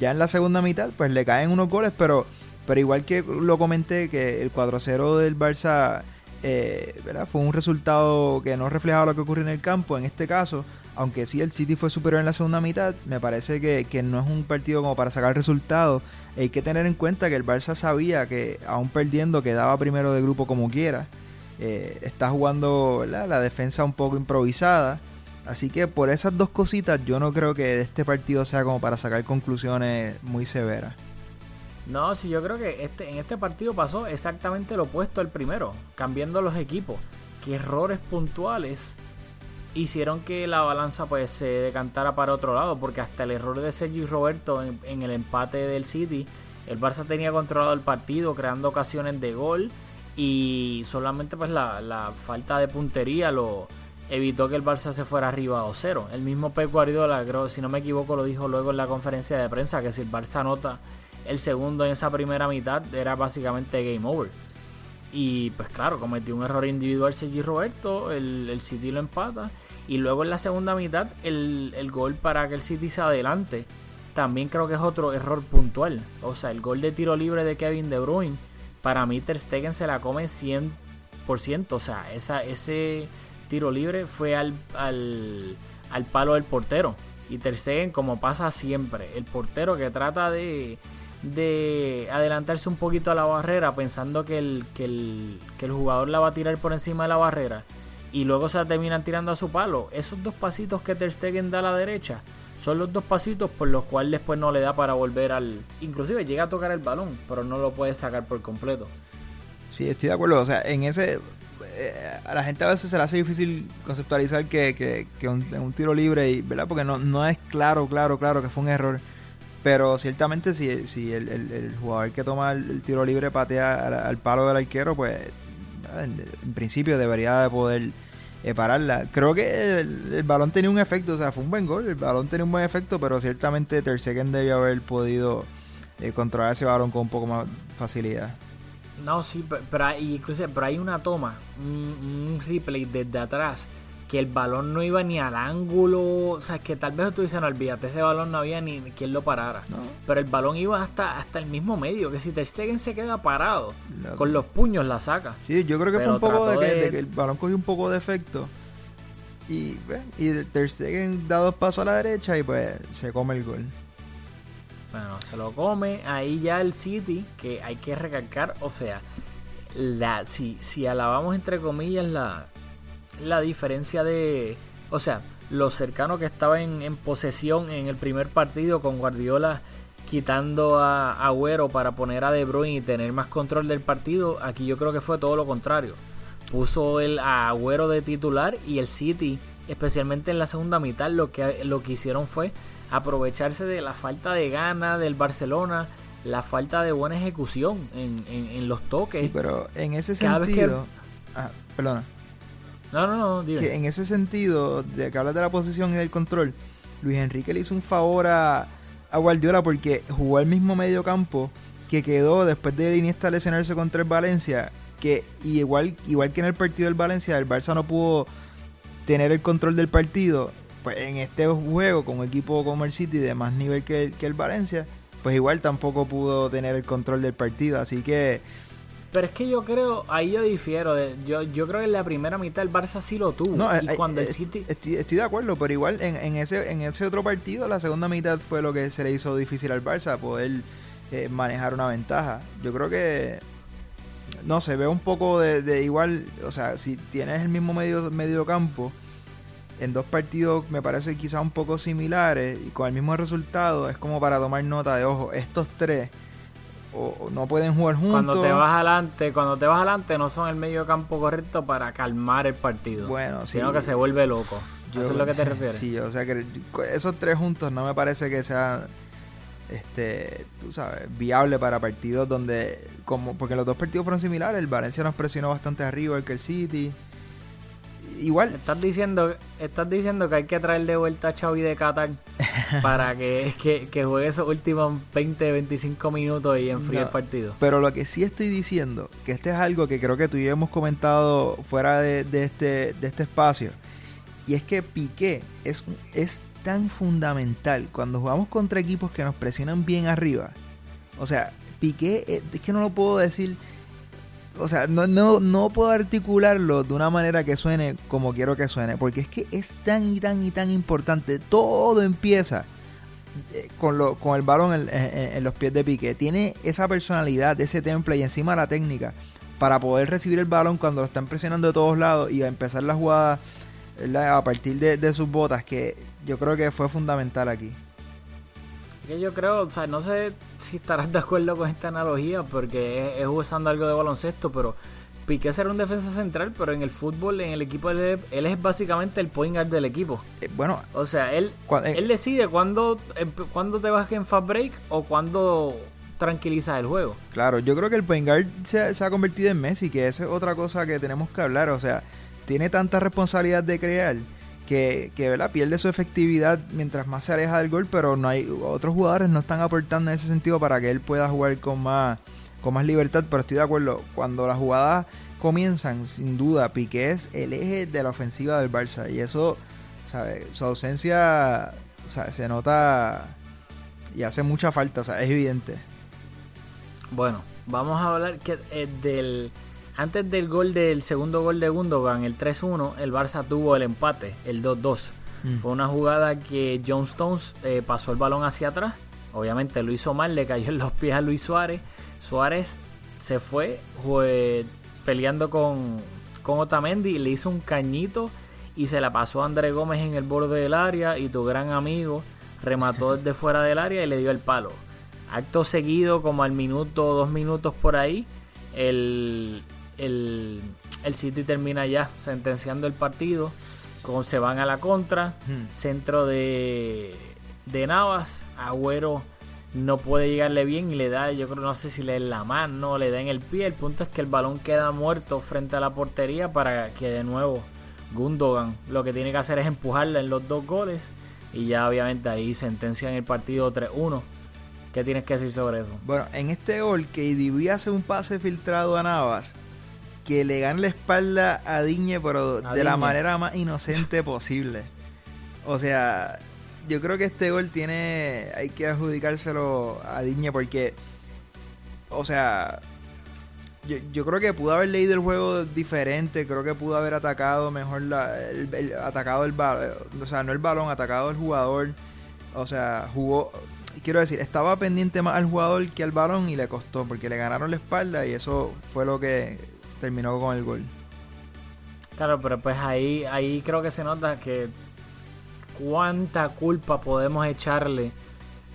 Ya en la segunda mitad pues le caen unos goles, pero pero igual que lo comenté, que el 4-0 del Barça eh, fue un resultado que no reflejaba lo que ocurrió en el campo. En este caso, aunque sí el City fue superior en la segunda mitad, me parece que, no es un partido como para sacar resultados. Hay que tener en cuenta que el Barça sabía que aún perdiendo quedaba primero de grupo como quiera. Eh, está jugando la defensa un poco improvisada. Así que por esas dos cositas yo no creo que este partido sea como para sacar conclusiones muy severas. No, sí, yo creo que este, en este partido pasó exactamente lo opuesto al primero, cambiando los equipos. Que errores puntuales hicieron que la balanza pues se decantara para otro lado, porque hasta el error de Sergi Roberto en, el empate del City, el Barça tenía controlado el partido, creando ocasiones de gol y solamente pues la, falta de puntería lo evitó que el Barça se fuera arriba o cero. El mismo Pep Guardiola, si no me equivoco, lo dijo luego en la conferencia de prensa, que si el Barça anota el segundo en esa primera mitad era básicamente game over. Y pues claro, cometió un error individual Sergi Roberto, el, el, City lo empata. Y luego en la segunda mitad el, el, gol para que el City se adelante. También creo que es otro error puntual. O sea, el gol de tiro libre de Kevin De Bruyne. Para mí Ter Stegen se la come 100%. O sea, esa, ese tiro libre fue al, al, al palo del portero. Y Ter Stegen como pasa siempre. El portero que trata de de adelantarse un poquito a la barrera pensando que el, que el, que el jugador la va a tirar por encima de la barrera y luego se la terminan tirando a su palo. Esos dos pasitos que Ter Stegen da a la derecha son los dos pasitos por los cuales después no le da para volver al... Inclusive llega a tocar el balón, pero no lo puede sacar por completo. Sí, estoy de acuerdo. O sea, en ese... Eh, a la gente a veces se le hace difícil conceptualizar que, que, que un, un, tiro libre, y, ¿verdad? Porque no, no es claro, claro, claro que fue un error pero ciertamente si, si el, el, jugador que toma el, tiro libre patea al, palo del arquero, pues en, principio debería de poder eh, pararla. Creo que el, balón tenía un efecto, o sea, fue un buen gol, el balón tenía un buen efecto, pero ciertamente Ter Stegen debió haber podido eh, controlar ese balón con un poco más facilidad. No, sí, pe- pero, hay, incluso, pero hay una toma, un replay desde atrás, que el balón no iba ni al ángulo. O sea, que tal vez tú dices, no, olvídate, ese balón no había ni quien lo parara. No. Pero el balón iba hasta, hasta el mismo medio, que si Ter Stegen se queda parado, Loco. con los puños la saca. Sí, yo creo que Pero fue un poco de que, de- de que el balón cogió un poco de efecto. Y, y Ter Stegen da dos pasos a la derecha y pues se come el gol. Bueno, se lo come. Ahí ya el City, que hay que recalcar, o sea, la, si, si alabamos entre comillas la, la diferencia de, o sea, lo cercano que estaba en, en posesión en el primer partido con Guardiola quitando a Agüero para poner a De Bruyne y tener más control del partido, aquí yo creo que fue todo lo contrario. Puso el a Agüero de titular y el City, especialmente en la segunda mitad, lo que, lo que hicieron fue aprovecharse de la falta de gana del Barcelona, la falta de buena ejecución en, en- en los toques. Sí, pero en ese Cada vez que- sentido... Ah, perdona. No, no, no, dime. en ese sentido, de que hablas de la posición y del control, Luis Enrique le hizo un favor a, a Guardiola porque jugó al mismo medio campo que quedó después de Iniesta lesionarse contra el Valencia, que igual, igual que en el partido del Valencia, el Barça no pudo tener el control del partido, pues en este juego con un equipo como el City de más nivel que el, que el Valencia, pues igual tampoco pudo tener el control del partido, así que Pero es que yo creo, ahí yo difiero. yo, yo creo que en la primera mitad el Barça sí lo tuvo. No, y eh, cuando eh, el City. Estoy, estoy de acuerdo, pero igual en, en ese en ese otro partido, la segunda mitad fue lo que se le hizo difícil al Barça, poder eh, manejar una ventaja. Yo creo que, no sé, veo un poco de, de igual, o sea, si tienes el mismo medio, medio campo, en dos partidos me parece quizás un poco similares y con el mismo resultado, es como para tomar nota de, ojo, estos tres o, no pueden jugar juntos. Cuando te vas adelante, cuando te vas adelante no son el medio campo correcto para calmar el partido. Bueno, sí. Sino que se vuelve loco. Yo- Eso es lo que te refieres. Sí, o sea que esos tres juntos no me parece que sea este, tú sabes, viable para partidos donde como porque los dos partidos fueron similares, el Valencia nos presionó bastante arriba el que el City. Igual Estás diciendo, estás diciendo que hay que traer de vuelta a Xavi de Qatar para que, que, que juegue esos últimos 20, 25 minutos y enfríe No. el partido. Pero lo que sí estoy diciendo, que este es algo que creo que tú y yo hemos comentado fuera de, de este, de este espacio, y es que Piqué es, es tan fundamental cuando jugamos contra equipos que nos presionan bien arriba. O sea, Piqué, eh, es que no lo puedo decir, o sea, no, no, no puedo articularlo de una manera que suene como quiero que suene, porque es que es tan y tan y tan importante. Todo empieza eh, con, lo, con el balón en, los pies de Piqué. Tiene esa personalidad, ese temple y encima la técnica para poder recibir el balón cuando lo están presionando de todos lados y a empezar la jugada a partir de, de sus botas, que yo creo que fue fundamental aquí. Que yo creo, o sea, no sé si estarás de acuerdo con esta analogía porque es, es usando algo de baloncesto, pero Piqué será un defensa central, pero en el fútbol, en el equipo, él, es- él es básicamente el point guard del equipo. Eh, bueno, O sea, él, eh, él decide cuándo, emp- cuándo te vas en fast break o cuándo tranquilizas el juego. Claro, yo creo que el point guard se, se ha convertido en Messi, que esa es otra cosa que tenemos que hablar. O sea, tiene tanta responsabilidad de crear que, que ¿verdad? pierde su efectividad mientras más se aleja del gol, pero no hay otros jugadores no están aportando en ese sentido para que él pueda jugar con más, con más libertad. Pero estoy de acuerdo, cuando las jugadas comienzan, sin duda, Piqué es el eje de la ofensiva del Barça. Y eso, su ausencia se nota y hace mucha falta, o sea, es evidente. Bueno, vamos a hablar que eh, del antes del gol del segundo gol de Gundogan, el 3-1, el Barça tuvo el empate, el 2-2. Mm. Fue una jugada que John Stones eh, pasó el balón hacia atrás. Obviamente lo hizo mal, le cayó en los pies a Luis Suárez. Suárez se fue peleando con, con Otamendi, le hizo un cañito y se la pasó a André Gómez en el borde del área y tu gran amigo remató desde fuera del área y le dio el palo. Acto seguido, como al minuto, dos minutos por ahí, el, el, el City termina ya sentenciando el partido. Con, se van a la contra. Hmm. Centro de, de Navas. Agüero no puede llegarle bien y le da, yo creo, no sé si le da en la mano, le da en el pie. El punto es que el balón queda muerto frente a la portería para que de nuevo Gundogan lo que tiene que hacer es empujarla en los dos goles. Y ya obviamente ahí sentencian el partido 3-1. ¿Qué tienes que decir sobre eso? Bueno, en este gol, KDB hace un pase filtrado a Navas que le gana la espalda a Diñe, pero A de la manera más inocente posible. O sea, yo creo que este gol tiene. Hay que adjudicárselo a Diñe porque. O sea. Yo, yo creo que pudo haber leído el juego diferente. Creo que pudo haber atacado mejor. La, el, el- atacado el balón. O sea, no el balón, atacado el jugador. O sea, jugó. Quiero decir, estaba pendiente más al jugador que al balón y le costó porque le ganaron la espalda y eso fue lo que terminó con el gol. Claro, pero pues ahí, ahí creo que se nota que cuánta culpa podemos echarle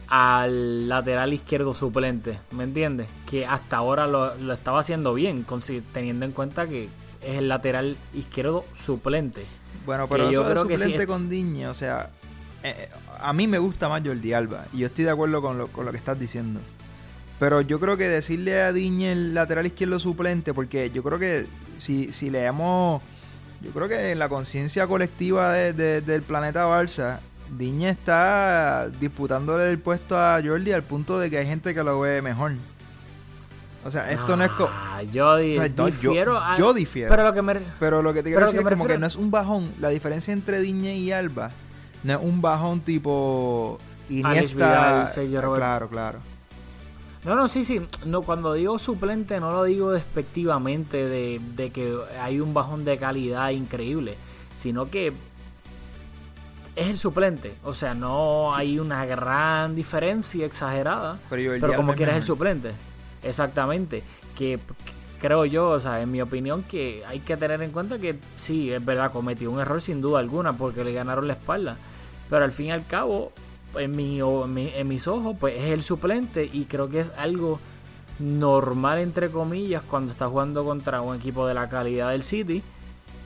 al lateral izquierdo suplente, ¿me entiendes? Que hasta ahora lo, lo estaba haciendo bien, teniendo en cuenta que es el lateral izquierdo suplente. Bueno, pero Que yo de creo que sí suplente con Diñe, o sea, eh, a mí me gusta más Jordi Alba y yo estoy de acuerdo con lo, con lo que estás diciendo. Pero yo creo que decirle a Diñe el lateral izquierdo suplente, porque yo creo que si, si leemos, yo creo que en la conciencia colectiva de- de- del planeta Barça, Diñe está disputándole el puesto a Jordi al punto de que hay gente que lo ve mejor. O sea, esto no es... co- Ah, yo di- o sea, no, yo- a- yo difiero. Pero lo que me. Pero lo que te quiero decir que es como que no es un bajón. La diferencia entre Diñe y Alba no es un bajón tipo Iniesta. Vidal, Sergio Roberto. claro, claro. No, no, sí, sí. No, cuando digo suplente no lo digo despectivamente de, de que hay un bajón de calidad increíble, sino que es el suplente. O sea, no hay una gran diferencia exagerada, Pero, pero como quieras el mejor. suplente. Exactamente. Que creo yo, o sea, en mi opinión, que hay que tener en cuenta que sí, es verdad, cometió un error sin duda alguna porque le ganaron la espalda. Pero al fin y al cabo, en, mi, en, mi- en mis ojos, pues es el suplente y creo que es algo normal, entre comillas, cuando estás jugando contra un equipo de la calidad del City,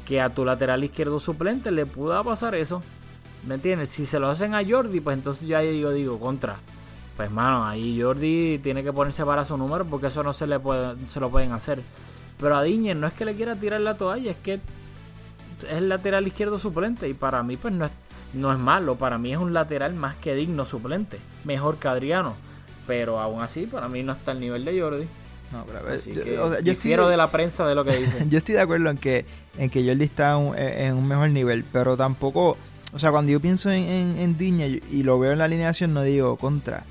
que a tu lateral izquierdo suplente le pueda pasar eso. ¿Me entiendes? Si se lo hacen a Jordi, pues entonces ya digo, digo, contra. Pues mano, ahí Jordi tiene que ponerse para su número porque eso no se le puede, se lo pueden hacer. Pero a Diñez no es que le quiera tirar la toalla, es que es el lateral izquierdo suplente y para mí pues no es, no es malo, para mí es un lateral más que digno suplente, mejor que Adriano, pero aún así para mí no está al nivel de Jordi. No, pero a ver, Así yo, que o sea, yo difiero estoy, de la prensa de lo que dice. yo estoy de acuerdo en que, en que Jordi está en un, en un mejor nivel, pero tampoco. O sea, cuando yo pienso en, en, en Diñe y lo veo en la alineación, no digo contra.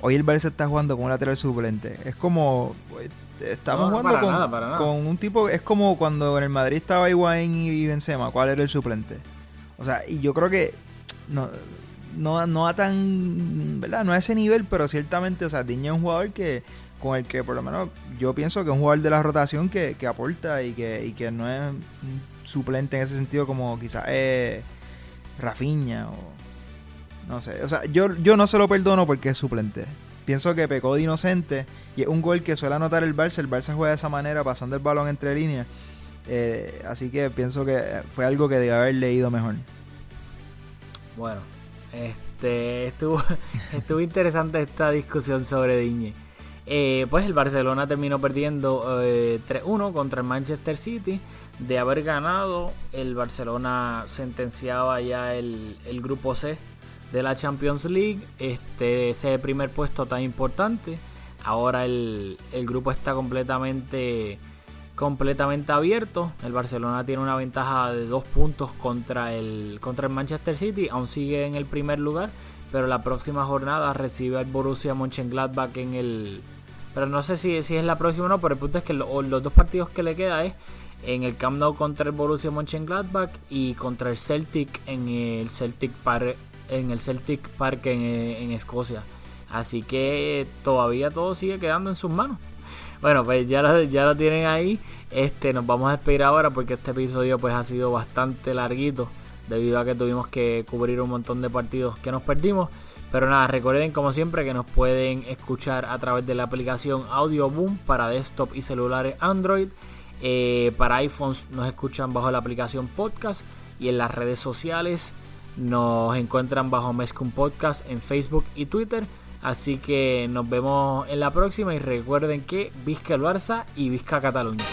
Hoy el Barça está jugando con un lateral suplente. Es como. pues, Estamos No, jugando con, nada. con un tipo. Es como cuando en el Madrid estaba Higuaín y Benzema. ¿Cuál era el suplente? O sea, y yo creo que. No, no, no a tan. ¿Verdad? No a ese nivel, pero ciertamente, o sea, Diñe es un jugador que. Con el que por lo menos yo pienso que es un jugador de la rotación que, que aporta y que, y que no es suplente en ese sentido como quizás es Rafinha o no sé. O sea, yo, yo no se lo perdono porque es suplente. Pienso que pecó de inocente y es un gol que suele anotar el Barça. El Barça juega de esa manera, pasando el balón entre líneas. Eh, así que pienso que fue algo que debe haber leído mejor. Bueno, este estuvo, estuvo interesante esta discusión sobre Diñe. Eh, pues el Barcelona terminó perdiendo eh, 3-1 contra el Manchester City. De haber ganado, el Barcelona sentenciaba ya el, el grupo C de la Champions League. Este, ese primer puesto tan importante. Ahora el, el grupo está completamente completamente abierto. El Barcelona tiene una ventaja de dos puntos contra el, contra el Manchester City. Aún sigue en el primer lugar. Pero la próxima jornada recibe al Borussia Mönchengladbach en el... Pero no sé si, si es la próxima o no. Pero el punto es que lo- los dos partidos que le queda es en el Camp Nou contra el Borussia Mönchengladbach y contra el Celtic en el Celtic Park en el Celtic Park en, en Escocia. Así que todavía todo sigue quedando en sus manos. Bueno, pues ya lo, ya lo tienen ahí. Este, nos vamos a despedir ahora porque este episodio pues ha sido bastante larguito debido a que tuvimos que cubrir un montón de partidos que nos perdimos. Pero nada, recuerden como siempre que nos pueden escuchar a través de la aplicación Audio Boom para desktop y celulares Android. Eh, para iPhones nos escuchan bajo la aplicación Podcast y en las redes sociales nos encuentran bajo Mezcum Podcast en Facebook y Twitter. Así que nos vemos en la próxima y recuerden que Vizca el Barça y Vizca Cataluña.